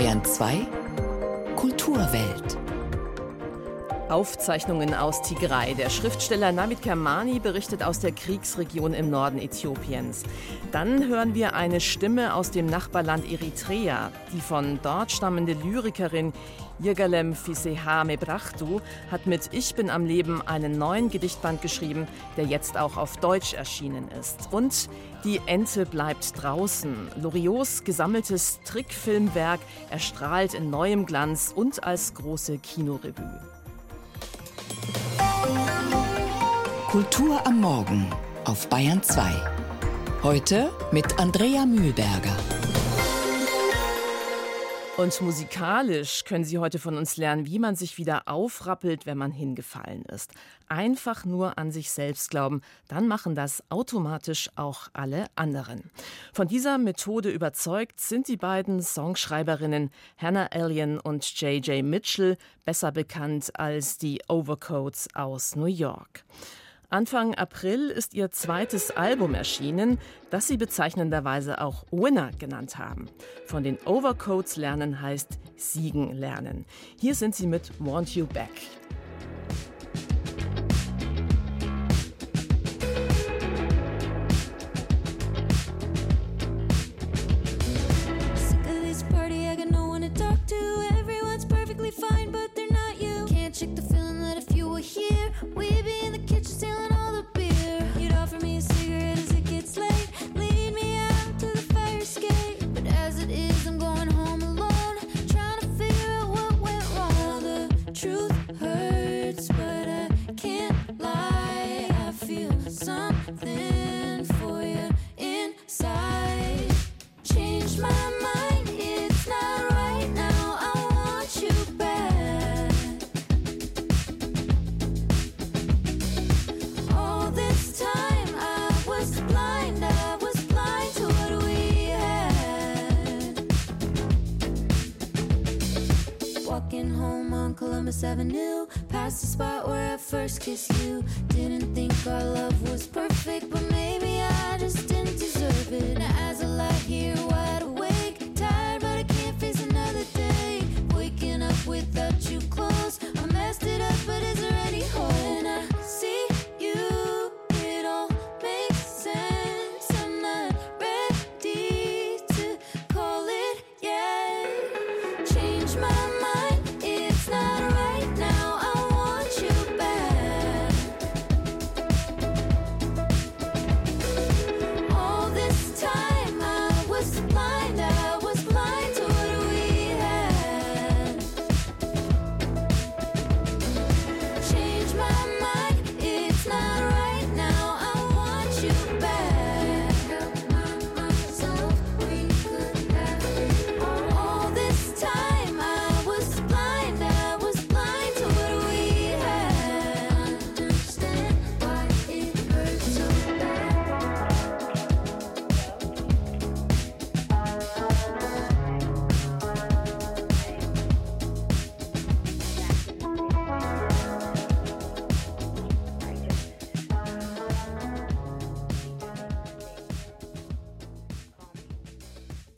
Bayern 2 Kulturwelt. Aufzeichnungen aus Tigray. Der Schriftsteller Namit Kermani berichtet aus der Kriegsregion im Norden Äthiopiens. Dann hören wir eine Stimme aus dem Nachbarland Eritrea. Die von dort stammende Lyrikerin Yirgalem Fiseha Mebrachtu hat mit Ich bin am Leben einen neuen Gedichtband geschrieben, der jetzt auch auf Deutsch erschienen ist. Und Die Ente bleibt draußen. Loriots gesammeltes Trickfilmwerk erstrahlt in neuem Glanz und als große Kinorevue. Kultur am Morgen auf Bayern 2. Heute mit Andrea Mühlberger. Und musikalisch können Sie heute von uns lernen, wie man sich wieder aufrappelt, wenn man hingefallen ist. Einfach nur an sich selbst glauben, dann machen das automatisch auch alle anderen. Von dieser Methode überzeugt sind die beiden Songschreiberinnen Hannah Allen und J.J. Mitchell, besser bekannt als die Overcoats aus New York. Anfang April ist ihr zweites Album erschienen, das sie bezeichnenderweise auch Winner genannt haben. Von den Overcoats lernen heißt Siegen lernen. Hier sind sie mit Want You Back.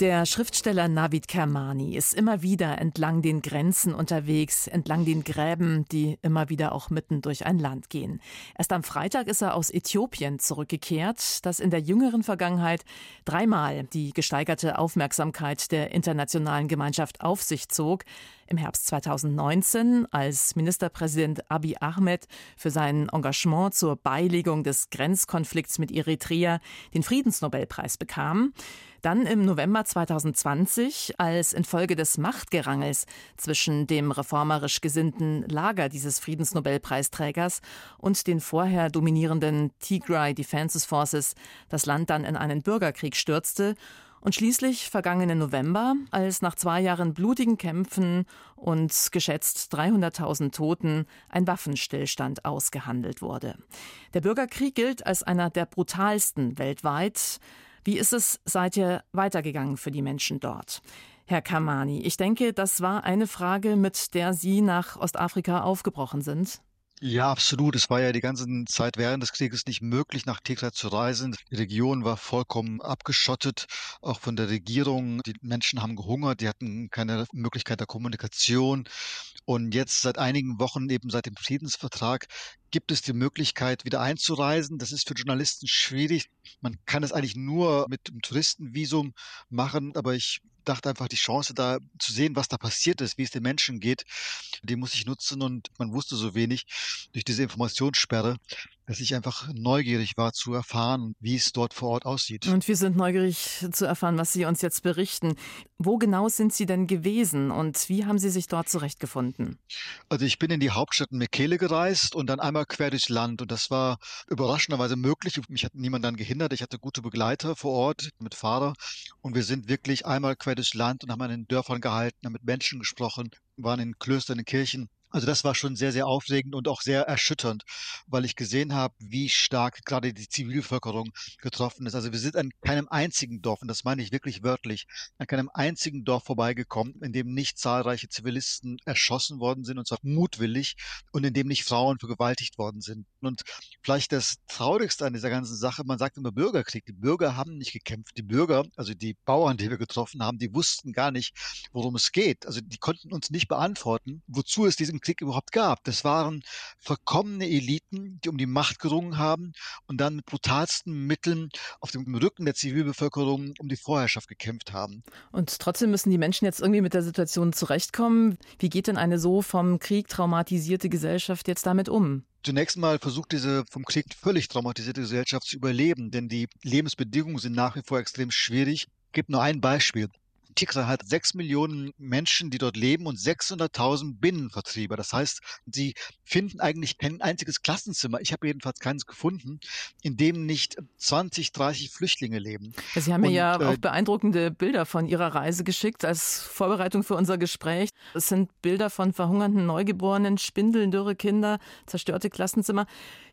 Der Schriftsteller Navid Kermani ist immer wieder entlang den Grenzen unterwegs, entlang den Gräben, die immer wieder auch mitten durch ein Land gehen. Erst am Freitag ist er aus Äthiopien zurückgekehrt, das in der jüngeren Vergangenheit dreimal die gesteigerte Aufmerksamkeit der internationalen Gemeinschaft auf sich zog. Im Herbst 2019, als Ministerpräsident Abiy Ahmed für sein Engagement zur Beilegung des Grenzkonflikts mit Eritrea den Friedensnobelpreis bekam. Dann im November 2020, als infolge des Machtgerangels zwischen dem reformerisch gesinnten Lager dieses Friedensnobelpreisträgers und den vorher dominierenden Tigray Defenses Forces das Land dann in einen Bürgerkrieg stürzte und schließlich vergangenen November, als nach zwei Jahren blutigen Kämpfen und geschätzt 300.000 Toten ein Waffenstillstand ausgehandelt wurde. Der Bürgerkrieg gilt als einer der brutalsten weltweit. Wie ist es seither weitergegangen für die Menschen dort? Herr Kamani, ich denke, das war eine Frage, mit der Sie nach Ostafrika aufgebrochen sind. Ja, absolut. Es war ja die ganze Zeit während des Krieges nicht möglich, nach Tigray zu reisen. Die Region war vollkommen abgeschottet, auch von der Regierung. Die Menschen haben gehungert, die hatten keine Möglichkeit der Kommunikation. Und jetzt seit einigen Wochen, eben seit dem Friedensvertrag, gibt es die Möglichkeit, wieder einzureisen. Das ist für Journalisten schwierig. Man kann es eigentlich nur mit einem Touristenvisum machen, aber ich dachte einfach, die Chance da zu sehen, was da passiert ist, wie es den Menschen geht, die muss ich nutzen und man wusste so wenig durch diese Informationssperre, dass ich einfach neugierig war zu erfahren, wie es dort vor Ort aussieht. Und wir sind neugierig zu erfahren, was Sie uns jetzt berichten. Wo genau sind Sie denn gewesen und wie haben Sie sich dort zurechtgefunden? Also ich bin in die Hauptstadt Mekele gereist und dann einmal quer durchs Land und das war überraschenderweise möglich. Mich hat niemand dann gehindert. Ich hatte gute Begleiter vor Ort mit Fahrer und wir sind wirklich einmal quer durchs Land und haben an den Dörfern gehalten, haben mit Menschen gesprochen, waren in Klöstern, in Kirchen also das war schon sehr, sehr aufregend und auch sehr erschütternd, weil ich gesehen habe, wie stark gerade die Zivilbevölkerung getroffen ist. Also wir sind an keinem einzigen Dorf, und das meine ich wirklich wörtlich, an keinem einzigen Dorf vorbeigekommen, in dem nicht zahlreiche Zivilisten erschossen worden sind, und zwar mutwillig, und in dem nicht Frauen vergewaltigt worden sind. Und vielleicht das Traurigste an dieser ganzen Sache, man sagt immer Bürgerkrieg. Die Bürger haben nicht gekämpft. Die Bürger, also die Bauern, die wir getroffen haben, die wussten gar nicht, worum es geht. Also die konnten uns nicht beantworten, wozu es diesen Krieg überhaupt gab. Das waren verkommene Eliten, die um die Macht gerungen haben und dann mit brutalsten Mitteln auf dem Rücken der Zivilbevölkerung um die Vorherrschaft gekämpft haben. Und trotzdem müssen die Menschen jetzt irgendwie mit der Situation zurechtkommen. Wie geht denn eine so vom Krieg traumatisierte Gesellschaft jetzt damit um? Zunächst mal versucht diese vom Krieg völlig traumatisierte Gesellschaft zu überleben, denn die Lebensbedingungen sind nach wie vor extrem schwierig. Ich gebe nur ein Beispiel. Tigray hat sechs Millionen Menschen, die dort leben und 600.000 Binnenvertrieber. Das heißt, sie finden eigentlich kein einziges Klassenzimmer. Ich habe jedenfalls keines gefunden, in dem nicht 20, 30 Flüchtlinge leben. Sie haben mir ja äh, auch beeindruckende Bilder von Ihrer Reise geschickt als Vorbereitung für unser Gespräch. Es sind Bilder von verhungernden Neugeborenen, Spindeln, dürre Kinder, zerstörte Klassenzimmer.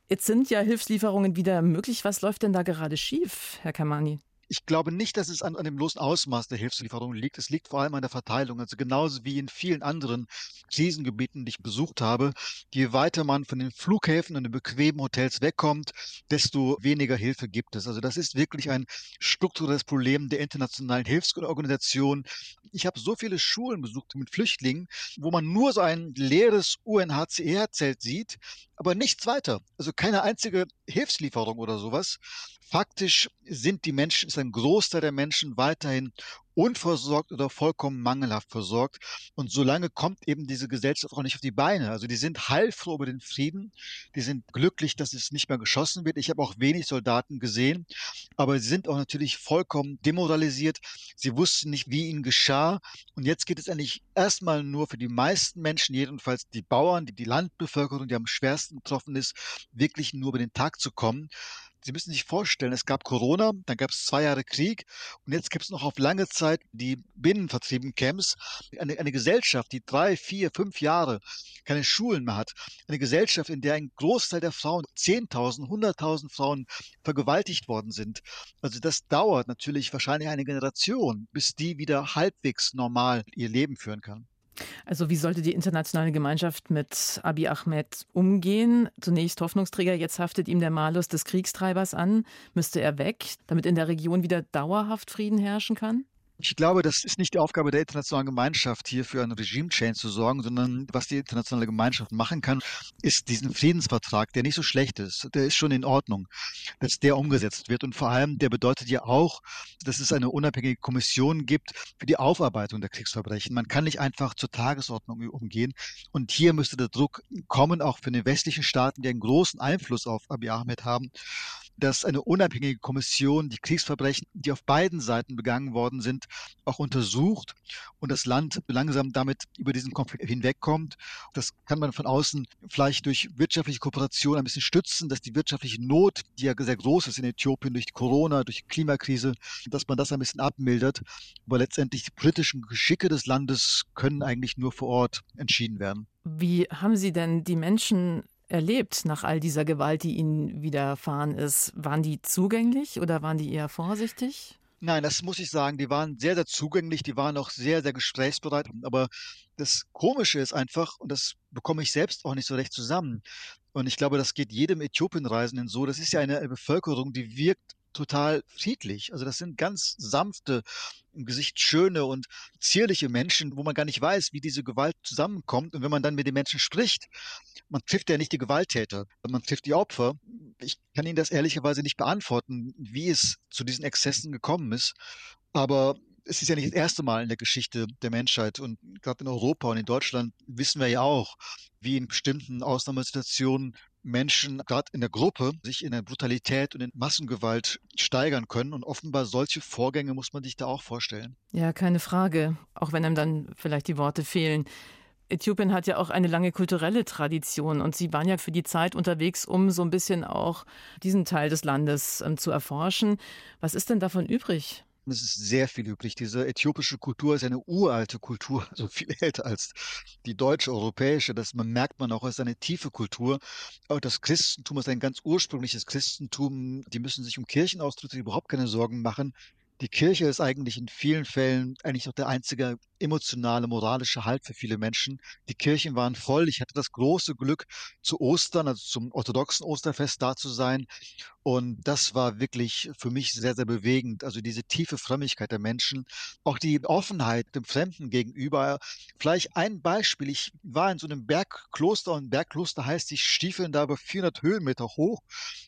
Jetzt sind ja Hilfslieferungen wieder möglich. Was läuft denn da gerade schief, Herr Kamani? Ich glaube nicht, dass es an, an dem bloßen Ausmaß der Hilfslieferung liegt. Es liegt vor allem an der Verteilung. Also genauso wie in vielen anderen Krisengebieten, die ich besucht habe. Je weiter man von den Flughäfen und den bequemen Hotels wegkommt, desto weniger Hilfe gibt es. Also das ist wirklich ein strukturelles Problem der internationalen Hilfsorganisation. Ich habe so viele Schulen besucht mit Flüchtlingen, wo man nur so ein leeres UNHCR-Zelt sieht, aber nichts weiter. Also keine einzige Hilfslieferung oder sowas. Faktisch sind die Menschen, ist ein Großteil der Menschen weiterhin unversorgt oder vollkommen mangelhaft versorgt. Und solange kommt eben diese Gesellschaft auch nicht auf die Beine. Also die sind heilfroh über den Frieden. Die sind glücklich, dass es nicht mehr geschossen wird. Ich habe auch wenig Soldaten gesehen, aber sie sind auch natürlich vollkommen demoralisiert. Sie wussten nicht, wie ihnen geschah. Und jetzt geht es eigentlich erstmal nur für die meisten Menschen, jedenfalls die Bauern, die, die Landbevölkerung, die am schwersten betroffen ist, wirklich nur über den Tag zu kommen. Sie müssen sich vorstellen, es gab Corona, dann gab es zwei Jahre Krieg und jetzt gibt es noch auf lange Zeit die binnenvertrieben Camps. Eine, eine Gesellschaft, die drei, vier, fünf Jahre keine Schulen mehr hat. Eine Gesellschaft, in der ein Großteil der Frauen, 10.000, 100.000 Frauen vergewaltigt worden sind. Also das dauert natürlich wahrscheinlich eine Generation, bis die wieder halbwegs normal ihr Leben führen kann. Also wie sollte die internationale Gemeinschaft mit Abiy Ahmed umgehen? Zunächst Hoffnungsträger, jetzt haftet ihm der Malus des Kriegstreibers an. Müsste er weg, damit in der Region wieder dauerhaft Frieden herrschen kann? Ich glaube, das ist nicht die Aufgabe der internationalen Gemeinschaft, hier für einen Regime-Change zu sorgen, sondern was die internationale Gemeinschaft machen kann, ist diesen Friedensvertrag, der nicht so schlecht ist, der ist schon in Ordnung, dass der umgesetzt wird. Und vor allem, der bedeutet ja auch, dass es eine unabhängige Kommission gibt für die Aufarbeitung der Kriegsverbrechen. Man kann nicht einfach zur Tagesordnung umgehen. Und hier müsste der Druck kommen, auch für die westlichen Staaten, die einen großen Einfluss auf Abiy Ahmed haben, dass eine unabhängige Kommission die Kriegsverbrechen, die auf beiden Seiten begangen worden sind, auch untersucht und das Land langsam damit über diesen Konflikt hinwegkommt. Das kann man von außen vielleicht durch wirtschaftliche Kooperation ein bisschen stützen, dass die wirtschaftliche Not, die ja sehr groß ist in Äthiopien durch Corona, durch Klimakrise, dass man das ein bisschen abmildert. Aber letztendlich die politischen Geschicke des Landes können eigentlich nur vor Ort entschieden werden. Wie haben Sie denn die Menschen erlebt nach all dieser Gewalt, die ihnen widerfahren ist? Waren die zugänglich oder waren die eher vorsichtig? Nein, das muss ich sagen, die waren sehr, sehr zugänglich, die waren auch sehr, sehr gesprächsbereit. Aber das Komische ist einfach, und das bekomme ich selbst auch nicht so recht zusammen. Und ich glaube, das geht jedem Äthiopienreisenden so. Das ist ja eine Bevölkerung, die wirkt total friedlich. Also das sind ganz sanfte, im Gesicht schöne und zierliche Menschen, wo man gar nicht weiß, wie diese Gewalt zusammenkommt. Und wenn man dann mit den Menschen spricht, man trifft ja nicht die Gewalttäter, man trifft die Opfer. Ich kann Ihnen das ehrlicherweise nicht beantworten, wie es zu diesen Exzessen gekommen ist. Aber es ist ja nicht das erste Mal in der Geschichte der Menschheit und gerade in Europa und in Deutschland wissen wir ja auch, wie in bestimmten Ausnahmesituationen Menschen, gerade in der Gruppe, sich in der Brutalität und in Massengewalt steigern können. Und offenbar solche Vorgänge muss man sich da auch vorstellen. Ja, keine Frage. Auch wenn einem dann vielleicht die Worte fehlen. Äthiopien hat ja auch eine lange kulturelle Tradition und Sie waren ja für die Zeit unterwegs, um so ein bisschen auch diesen Teil des Landes ähm, zu erforschen. Was ist denn davon übrig? Es ist sehr viel übrig. Diese äthiopische Kultur ist eine uralte Kultur, so viel älter als die deutsche, europäische. Das merkt man auch, es ist eine tiefe Kultur. Auch das Christentum ist ein ganz ursprüngliches Christentum. Die müssen sich um Kirchenaustritte überhaupt keine Sorgen machen. Die Kirche ist eigentlich in vielen Fällen eigentlich auch der einzige emotionale, moralische Halt für viele Menschen. Die Kirchen waren voll. Ich hatte das große Glück, zu Ostern, also zum orthodoxen Osterfest da zu sein. Und das war wirklich für mich sehr, sehr bewegend. Also diese tiefe Frömmigkeit der Menschen, auch die Offenheit dem Fremden gegenüber. Vielleicht ein Beispiel. Ich war in so einem Bergkloster und Bergkloster heißt, ich stiefeln da über 400 Höhenmeter hoch.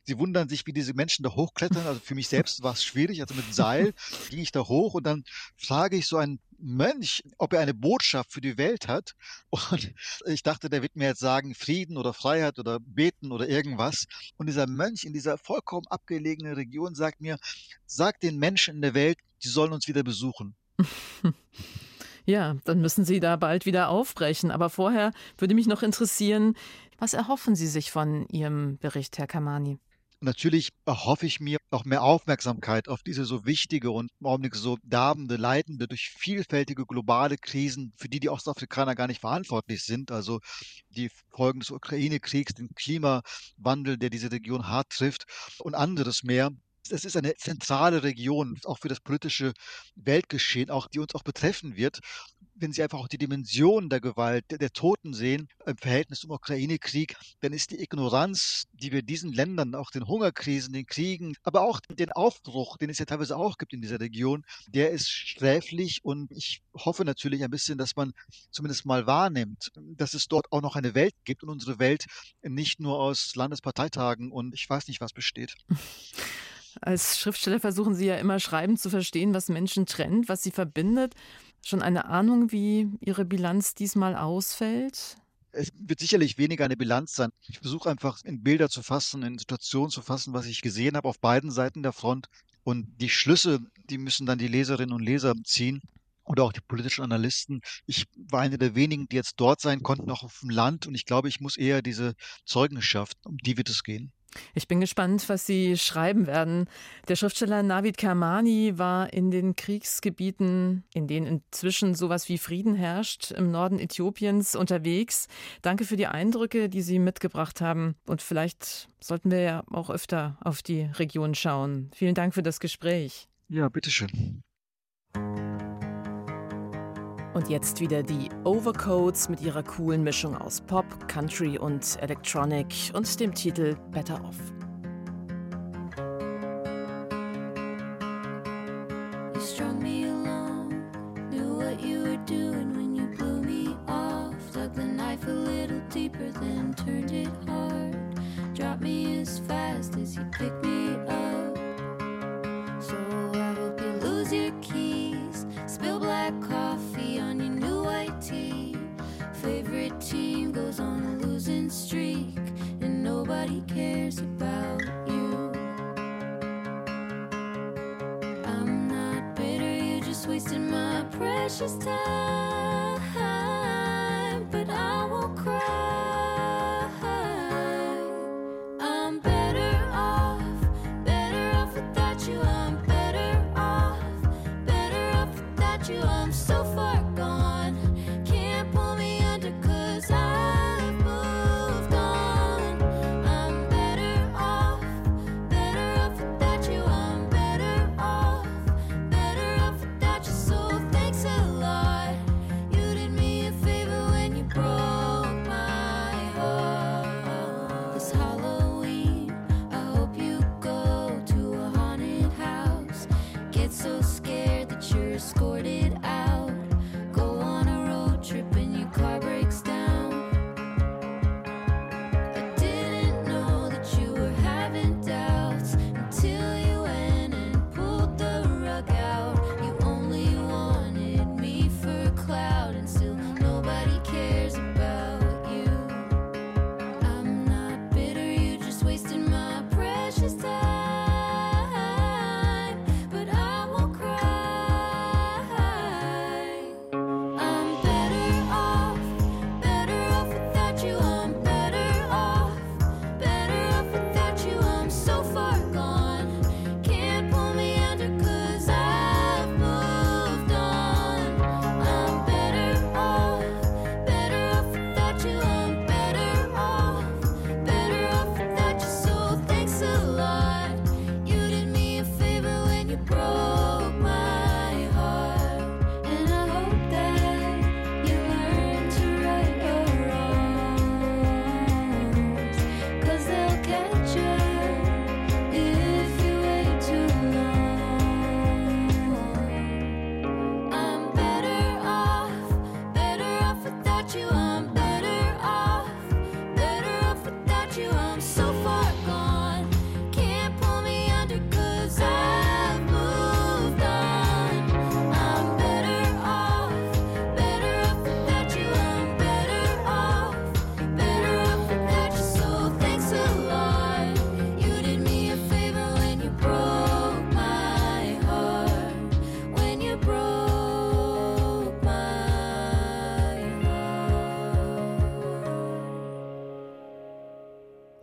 Sie wundern sich, wie diese Menschen da hochklettern. Also für mich selbst war es schwierig. Also mit Seil ging ich da hoch und dann frage ich so einen Mönch, ob er eine Botschaft für die Welt hat. Und ich dachte, der wird mir jetzt sagen, Frieden oder Freiheit oder beten oder irgendwas. Und dieser Mönch in dieser vollkommen abgelegenen Region sagt mir, sag den Menschen in der Welt, die sollen uns wieder besuchen. Ja, dann müssen Sie da bald wieder aufbrechen. Aber vorher würde mich noch interessieren, was erhoffen Sie sich von Ihrem Bericht, Herr Kamani? Natürlich erhoffe ich mir auch mehr Aufmerksamkeit auf diese so wichtige und im Augenblick so darbende, leidende durch vielfältige globale Krisen, für die die Ostafrikaner gar nicht verantwortlich sind. Also die Folgen des Ukraine-Kriegs, den Klimawandel, der diese Region hart trifft und anderes mehr. Es ist eine zentrale Region, auch für das politische Weltgeschehen, auch die uns auch betreffen wird wenn Sie einfach auch die Dimension der Gewalt, der, Toten sehen im Verhältnis zum Ukraine-Krieg, dann ist die Ignoranz, die wir diesen Ländern, auch den Hungerkrisen, den Kriegen, aber auch den Aufbruch, den es ja teilweise auch gibt in dieser Region, der ist sträflich und ich hoffe natürlich ein bisschen, dass man zumindest mal wahrnimmt, dass es dort auch noch eine Welt gibt und unsere Welt nicht nur aus Landesparteitagen und ich weiß nicht was besteht. Als Schriftsteller versuchen Sie ja immer Schreiben zu verstehen, was Menschen trennt, was sie verbindet. Schon eine Ahnung, wie Ihre Bilanz diesmal ausfällt? Es wird sicherlich weniger eine Bilanz sein. Ich versuche einfach in Bilder zu fassen, in Situationen zu fassen, was ich gesehen habe auf beiden Seiten der Front. Und die Schlüsse, die müssen dann die Leserinnen und Leser ziehen oder auch die politischen Analysten. Ich war einer der wenigen, die jetzt dort sein konnten, auch auf dem Land. Und ich glaube, ich muss eher diese Zeugenschaft, um die wird es gehen. Ich bin gespannt, was Sie schreiben werden. Der Schriftsteller Navid Kermani war in den Kriegsgebieten, in denen inzwischen sowas wie Frieden herrscht, im Norden Äthiopiens unterwegs. Danke für die Eindrücke, die Sie mitgebracht haben. Und vielleicht sollten wir ja auch öfter auf die Region schauen. Vielen Dank für das Gespräch. Ja, bitteschön. Und jetzt wieder die Overcoats mit ihrer coolen Mischung aus Pop, Country und Electronic und dem Titel Better Off. as you lose your key. Spill black coffee on your new white tee. Favorite team goes on a losing streak, and nobody cares about you. I'm not bitter, you're just wasting my precious time.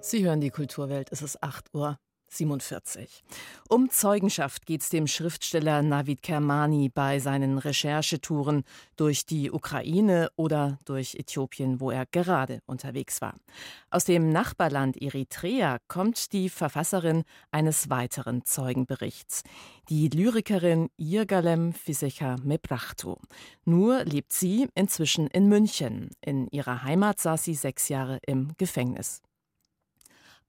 Sie hören die Kulturwelt, es ist 8 Uhr. 47. Um Zeugenschaft geht es dem Schriftsteller Navid Kermani bei seinen Recherchetouren durch die Ukraine oder durch Äthiopien, wo er gerade unterwegs war. Aus dem Nachbarland Eritrea kommt die Verfasserin eines weiteren Zeugenberichts, die Lyrikerin Yirgalem Fisecha Mebrachtu. Nur lebt sie inzwischen in München. In ihrer Heimat saß sie sechs Jahre im Gefängnis.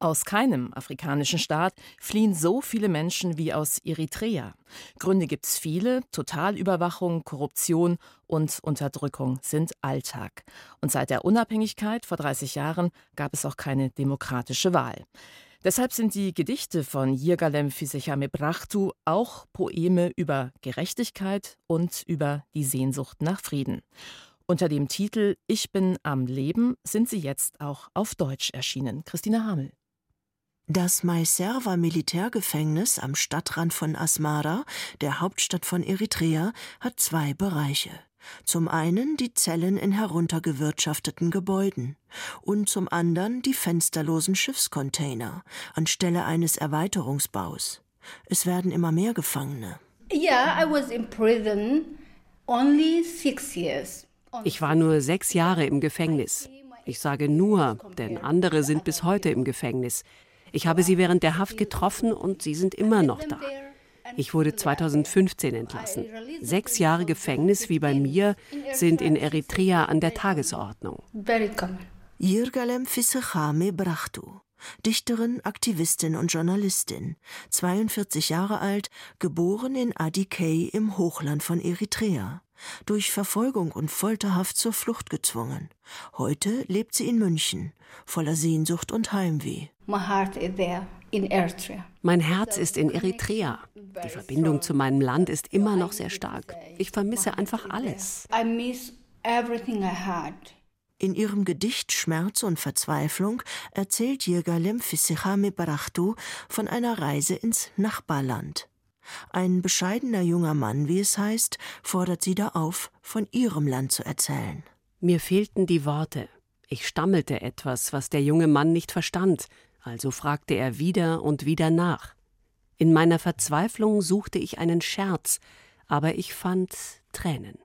Aus keinem afrikanischen Staat fliehen so viele Menschen wie aus Eritrea. Gründe gibt es viele. Totalüberwachung, Korruption und Unterdrückung sind Alltag. Und seit der Unabhängigkeit vor 30 Jahren gab es auch keine demokratische Wahl. Deshalb sind die Gedichte von Yirgalem Fisecha Mebrachtu auch Poeme über Gerechtigkeit und über die Sehnsucht nach Frieden. Unter dem Titel Ich bin am Leben sind sie jetzt auch auf Deutsch erschienen. Christina Hamel. Das Maiserva Militärgefängnis am Stadtrand von Asmara, der Hauptstadt von Eritrea, hat zwei Bereiche. Zum einen die Zellen in heruntergewirtschafteten Gebäuden und zum anderen die fensterlosen Schiffscontainer anstelle eines Erweiterungsbaus. Es werden immer mehr Gefangene. Yeah, I was in prison only six years. Ich war nur sechs Jahre im Gefängnis. Ich sage nur, denn andere sind bis heute im Gefängnis. Ich habe sie während der Haft getroffen und sie sind immer noch da. Ich wurde 2015 entlassen. Sechs Jahre Gefängnis wie bei mir sind in Eritrea an der Tagesordnung. Yirgalem Fissechame Brachtu. Dichterin, Aktivistin und Journalistin, 42 Jahre alt, geboren in Adikei im Hochland von Eritrea, durch Verfolgung und Folterhaft zur Flucht gezwungen. Heute lebt sie in München, voller Sehnsucht und Heimweh. Mein Herz ist in Eritrea. Die Verbindung zu meinem Land ist immer noch sehr stark. Ich vermisse einfach alles. In ihrem Gedicht Schmerz und Verzweiflung erzählt Jirgalem Fissihame Barachtu von einer Reise ins Nachbarland. Ein bescheidener junger Mann, wie es heißt, fordert sie da auf, von ihrem Land zu erzählen. Mir fehlten die Worte. Ich stammelte etwas, was der junge Mann nicht verstand, also fragte er wieder und wieder nach. In meiner Verzweiflung suchte ich einen Scherz, aber ich fand Tränen.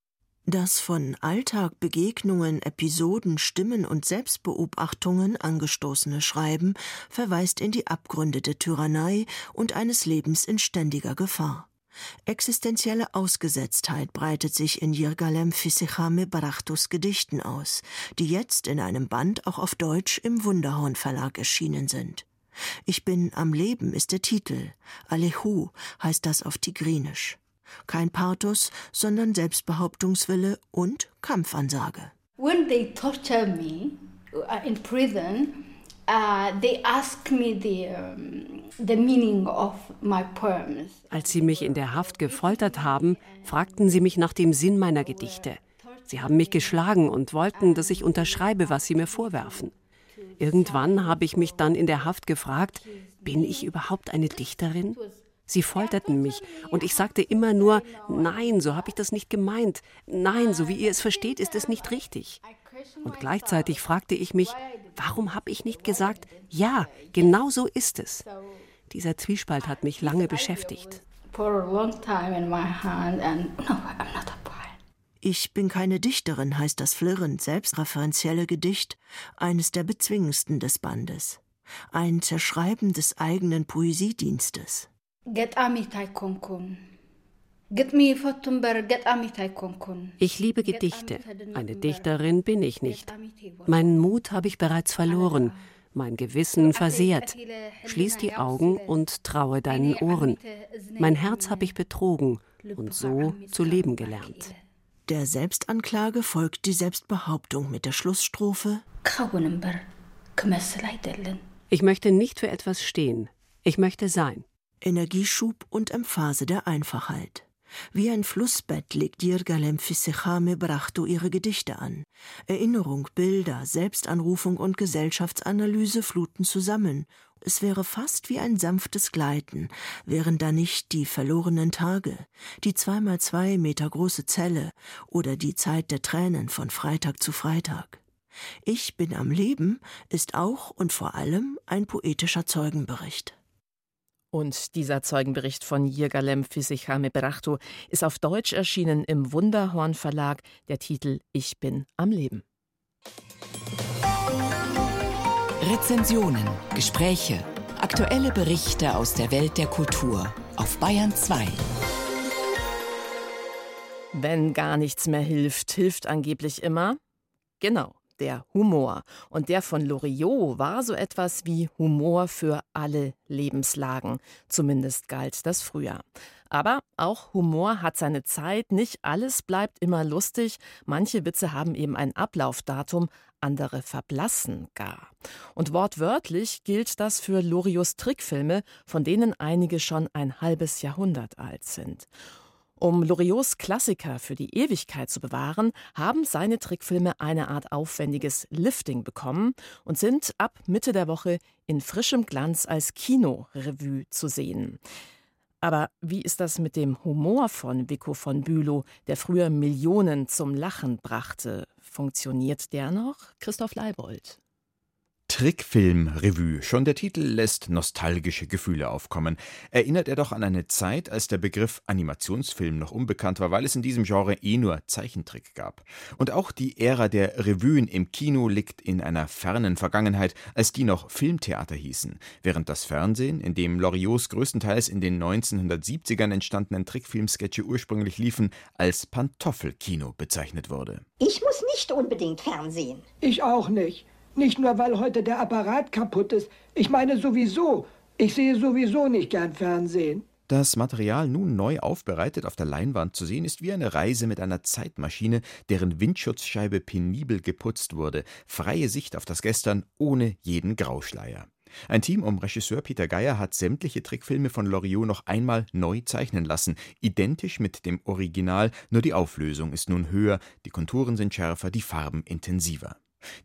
Das von Alltag, Begegnungen, Episoden, Stimmen und Selbstbeobachtungen angestoßene Schreiben verweist in die Abgründe der Tyrannei und eines Lebens in ständiger Gefahr. Existenzielle Ausgesetztheit breitet sich in Yirgalem Fissechame Barachtus Gedichten aus, die jetzt in einem Band auch auf Deutsch im Wunderhorn Verlag erschienen sind. Ich bin am Leben ist der Titel, Alehu heißt das auf Tigrinisch. Kein Pathos, sondern Selbstbehauptungswille und Kampfansage. When they torture me uh, in prison, uh, they ask me the, um, the meaning of my poems. Als sie mich in der Haft gefoltert haben, fragten sie mich nach dem Sinn meiner Gedichte. Sie haben mich geschlagen und wollten, dass ich unterschreibe, was sie mir vorwerfen. Irgendwann habe ich mich dann in der Haft gefragt, bin ich überhaupt eine Dichterin? Sie folterten mich und ich sagte immer nur, nein, so habe ich das nicht gemeint. Nein, so wie ihr es versteht, ist es nicht richtig. Und gleichzeitig fragte ich mich, warum habe ich nicht gesagt, ja, genau so ist es. Dieser Zwiespalt hat mich lange beschäftigt. Ich bin keine Dichterin heißt das flirrend selbstreferenzielle Gedicht, eines der bezwingendsten des Bandes. Ein Zerschreiben des eigenen Poesiedienstes. Ich liebe Gedichte. Eine Dichterin bin ich nicht. Meinen Mut habe ich bereits verloren, mein Gewissen versehrt. Schließ die Augen und traue deinen Ohren. Mein Herz habe ich betrogen und so zu leben gelernt. Der Selbstanklage folgt die Selbstbehauptung mit der Schlussstrophe Ich möchte nicht für etwas stehen. Ich möchte sein. Energieschub und Emphase der Einfachheit. Wie ein Flussbett legt Jirgalem Fissechame Brachto ihre Gedichte an. Erinnerung, Bilder, Selbstanrufung und Gesellschaftsanalyse fluten zusammen. Es wäre fast wie ein sanftes Gleiten, wären da nicht die verlorenen Tage, die zweimal zwei Meter große Zelle oder die Zeit der Tränen von Freitag zu Freitag. Ich bin am Leben ist auch und vor allem ein poetischer Zeugenbericht. Und dieser Zeugenbericht von Jirgalem Fisichame Berachto ist auf Deutsch erschienen im Wunderhorn Verlag, der Titel Ich bin am Leben. Rezensionen, Gespräche, aktuelle Berichte aus der Welt der Kultur auf Bayern 2. Wenn gar nichts mehr hilft, hilft angeblich immer. Genau der Humor. Und der von Loriot war so etwas wie Humor für alle Lebenslagen. Zumindest galt das früher. Aber auch Humor hat seine Zeit, nicht alles bleibt immer lustig, manche Witze haben eben ein Ablaufdatum, andere verblassen gar. Und wortwörtlich gilt das für Loriots Trickfilme, von denen einige schon ein halbes Jahrhundert alt sind. Um Loriots Klassiker für die Ewigkeit zu bewahren, haben seine Trickfilme eine Art aufwendiges Lifting bekommen und sind ab Mitte der Woche in frischem Glanz als Kinorevue zu sehen. Aber wie ist das mit dem Humor von Vico von Bülow, der früher Millionen zum Lachen brachte? Funktioniert der noch? Christoph Leibold. Trickfilm-Revue. Schon der Titel lässt nostalgische Gefühle aufkommen. Erinnert er doch an eine Zeit, als der Begriff Animationsfilm noch unbekannt war, weil es in diesem Genre eh nur Zeichentrick gab. Und auch die Ära der Revuen im Kino liegt in einer fernen Vergangenheit, als die noch Filmtheater hießen, während das Fernsehen, in dem Loriots größtenteils in den 1970ern entstandenen Trickfilmsketche ursprünglich liefen, als Pantoffelkino bezeichnet wurde. Ich muss nicht unbedingt Fernsehen. Ich auch nicht. Nicht nur, weil heute der Apparat kaputt ist. Ich meine sowieso. Ich sehe sowieso nicht gern Fernsehen. Das Material nun neu aufbereitet auf der Leinwand zu sehen, ist wie eine Reise mit einer Zeitmaschine, deren Windschutzscheibe penibel geputzt wurde. Freie Sicht auf das Gestern ohne jeden Grauschleier. Ein Team um Regisseur Peter Geier hat sämtliche Trickfilme von Loriot noch einmal neu zeichnen lassen, identisch mit dem Original, nur die Auflösung ist nun höher, die Konturen sind schärfer, die Farben intensiver.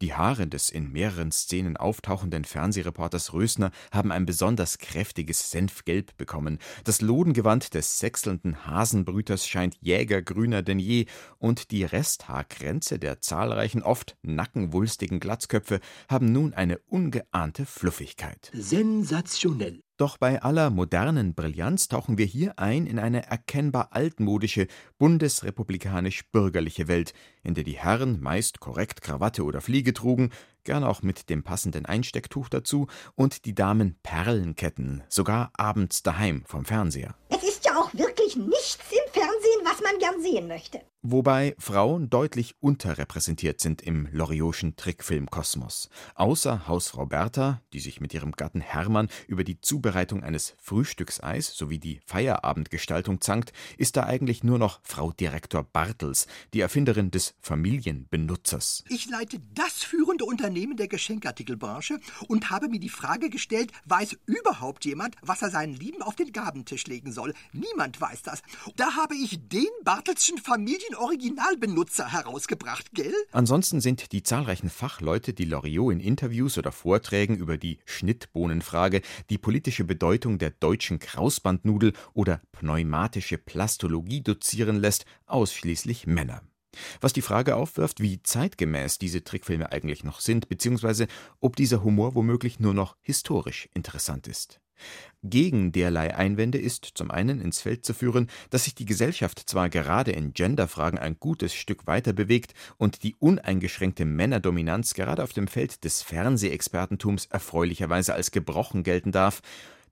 Die Haare des in mehreren Szenen auftauchenden Fernsehreporters Rösner haben ein besonders kräftiges Senfgelb bekommen. Das Lodengewand des sechselnden Hasenbrüters scheint jägergrüner denn je und die Resthaarkränze der zahlreichen, oft nackenwulstigen Glatzköpfe haben nun eine ungeahnte Fluffigkeit. Sensationell. Doch bei aller modernen Brillanz tauchen wir hier ein in eine erkennbar altmodische, bundesrepublikanisch-bürgerliche Welt, in der die Herren meist korrekt Krawatte oder Fliege trugen, gern auch mit dem passenden Einstecktuch dazu, und die Damen Perlenketten, sogar abends daheim vom Fernseher. Es ist ja auch wirklich nichts im Fernsehen, was man gern sehen möchte. Wobei Frauen deutlich unterrepräsentiert sind im Loriotschen Trickfilmkosmos. Außer Hausfrau Bertha, die sich mit ihrem Gatten Hermann über die Zubereitung eines Frühstückseis sowie die Feierabendgestaltung zankt, ist da eigentlich nur noch Frau Direktor Bartels, die Erfinderin des Familienbenutzers. Ich leite das führende Unternehmen der Geschenkartikelbranche und habe mir die Frage gestellt, weiß überhaupt jemand, was er seinen Lieben auf den Gabentisch legen soll? Niemand weiß das. Da habe ich den Bartelschen Familien den Originalbenutzer herausgebracht, gell? Ansonsten sind die zahlreichen Fachleute, die Loriot in Interviews oder Vorträgen über die Schnittbohnenfrage, die politische Bedeutung der deutschen Krausbandnudel oder pneumatische Plastologie dozieren lässt, ausschließlich Männer. Was die Frage aufwirft, wie zeitgemäß diese Trickfilme eigentlich noch sind, beziehungsweise ob dieser Humor womöglich nur noch historisch interessant ist. Gegen derlei Einwände ist zum einen ins Feld zu führen, dass sich die Gesellschaft zwar gerade in Genderfragen ein gutes Stück weiter bewegt und die uneingeschränkte Männerdominanz gerade auf dem Feld des Fernsehexpertentums erfreulicherweise als gebrochen gelten darf,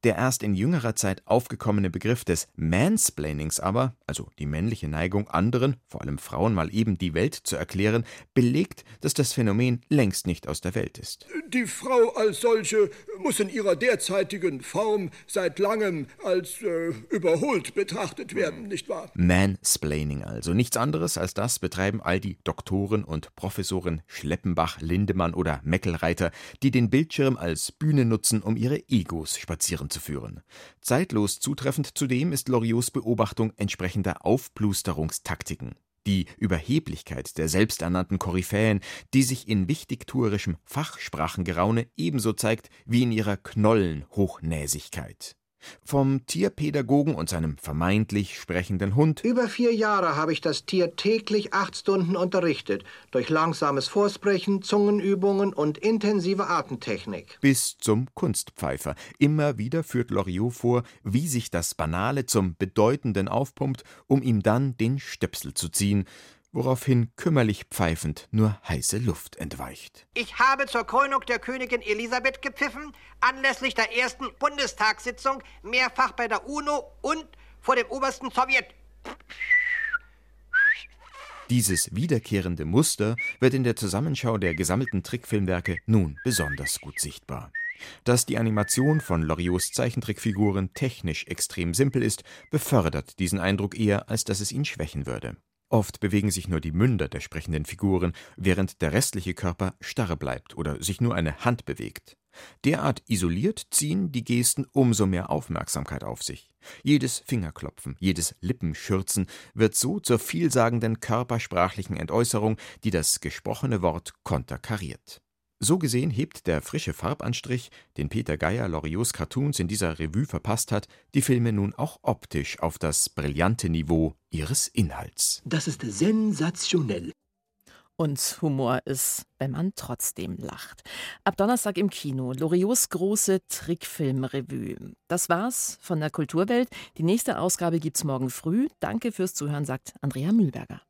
der erst in jüngerer Zeit aufgekommene Begriff des Mansplainings aber, also die männliche Neigung, anderen, vor allem Frauen, mal eben die Welt zu erklären, belegt, dass das Phänomen längst nicht aus der Welt ist. Die Frau als solche muss in ihrer derzeitigen Form seit langem als äh, überholt betrachtet werden, nicht wahr? Mansplaining also. Nichts anderes als das betreiben all die Doktoren und Professoren Schleppenbach, Lindemann oder Meckelreiter, die den Bildschirm als Bühne nutzen, um ihre Egos spazieren führen. Zeitlos zutreffend zudem ist Loriots Beobachtung entsprechender Aufplusterungstaktiken. Die Überheblichkeit der selbsternannten Koryphäen, die sich in wichtigtuerischem Fachsprachengeraune ebenso zeigt wie in ihrer Knollenhochnäsigkeit. Vom Tierpädagogen und seinem vermeintlich sprechenden Hund. Über vier Jahre habe ich das Tier täglich acht Stunden unterrichtet, durch langsames Vorsprechen, Zungenübungen und intensive Atemtechnik. Bis zum Kunstpfeifer. Immer wieder führt Loriot vor, wie sich das Banale zum Bedeutenden aufpumpt, um ihm dann den Stöpsel zu ziehen woraufhin kümmerlich pfeifend nur heiße Luft entweicht. Ich habe zur Krönung der Königin Elisabeth gepfiffen, anlässlich der ersten Bundestagssitzung, mehrfach bei der UNO und vor dem obersten Sowjet. Dieses wiederkehrende Muster wird in der Zusammenschau der gesammelten Trickfilmwerke nun besonders gut sichtbar. Dass die Animation von Loriots Zeichentrickfiguren technisch extrem simpel ist, befördert diesen Eindruck eher, als dass es ihn schwächen würde. Oft bewegen sich nur die Münder der sprechenden Figuren, während der restliche Körper starr bleibt oder sich nur eine Hand bewegt. Derart isoliert ziehen die Gesten umso mehr Aufmerksamkeit auf sich. Jedes Fingerklopfen, jedes Lippenschürzen wird so zur vielsagenden körpersprachlichen Entäußerung, die das gesprochene Wort konterkariert. So gesehen hebt der frische Farbanstrich, den Peter Geier Loriots Cartoons in dieser Revue verpasst hat, die Filme nun auch optisch auf das brillante Niveau ihres Inhalts. Das ist sensationell. Und Humor ist, wenn man trotzdem lacht. Ab Donnerstag im Kino Loriots große Trickfilmrevue. Das war's von der Kulturwelt. Die nächste Ausgabe gibt's morgen früh. Danke fürs Zuhören, sagt Andrea Mühlberger.